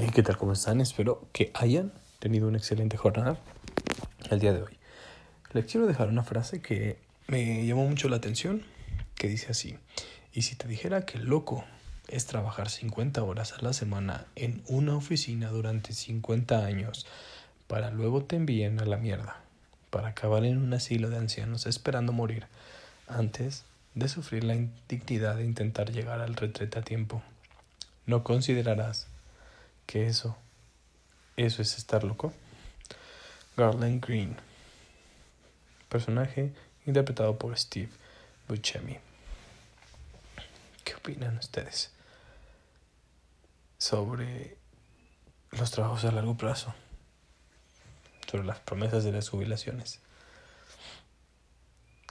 Hey, ¿Qué tal? ¿Cómo están? Espero que hayan tenido una excelente jornada el día de hoy. Les quiero dejar una frase que me llamó mucho la atención, que dice así, y si te dijera que loco es trabajar 50 horas a la semana en una oficina durante 50 años para luego te envíen a la mierda, para acabar en un asilo de ancianos esperando morir antes de sufrir la indignidad de intentar llegar al retrete a tiempo, no considerarás que eso, eso es estar loco. Garland Green, personaje interpretado por Steve Buscemi. ¿Qué opinan ustedes sobre los trabajos a largo plazo? Sobre las promesas de las jubilaciones.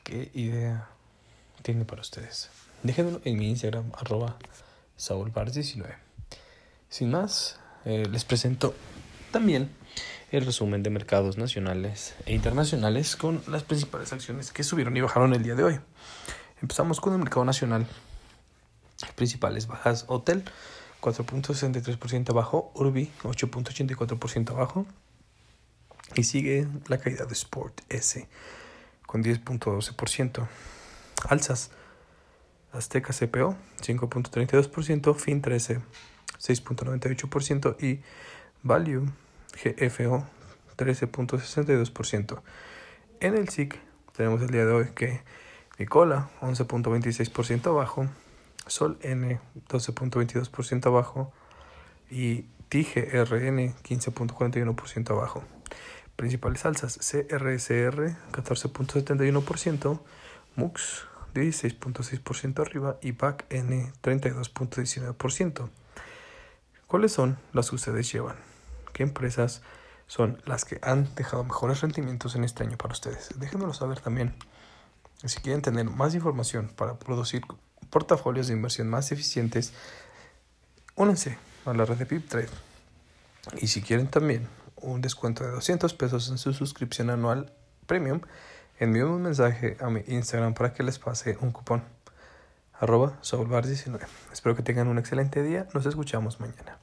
¿Qué idea tiene para ustedes? Déjenmelo en mi Instagram, arroba saulbar19. Sin más, eh, les presento también el resumen de mercados nacionales e internacionales con las principales acciones que subieron y bajaron el día de hoy. Empezamos con el mercado nacional. Principales bajas Hotel 4.63% abajo, Urbi 8.84% abajo y sigue la caída de Sport S con 10.12%. Alzas Azteca CPO 5.32%, Fin 13 6.98% y Value GFO 13.62%. En el SIC tenemos el día de hoy que Nicola 11.26% abajo, Sol N 12.22% abajo y TGRN 15.41% abajo. Principales alzas CRSR 14.71%, MUX 16.6% arriba y PAC N 32.19%. ¿Cuáles son las que ustedes llevan? ¿Qué empresas son las que han dejado mejores rendimientos en este año para ustedes? Déjenmelo saber también. Si quieren tener más información para producir portafolios de inversión más eficientes, únanse a la red de PipTrade. Y si quieren también un descuento de 200 pesos en su suscripción anual premium, envíenme un mensaje a mi Instagram para que les pase un cupón arroba soulbar19. Espero que tengan un excelente día. Nos escuchamos mañana.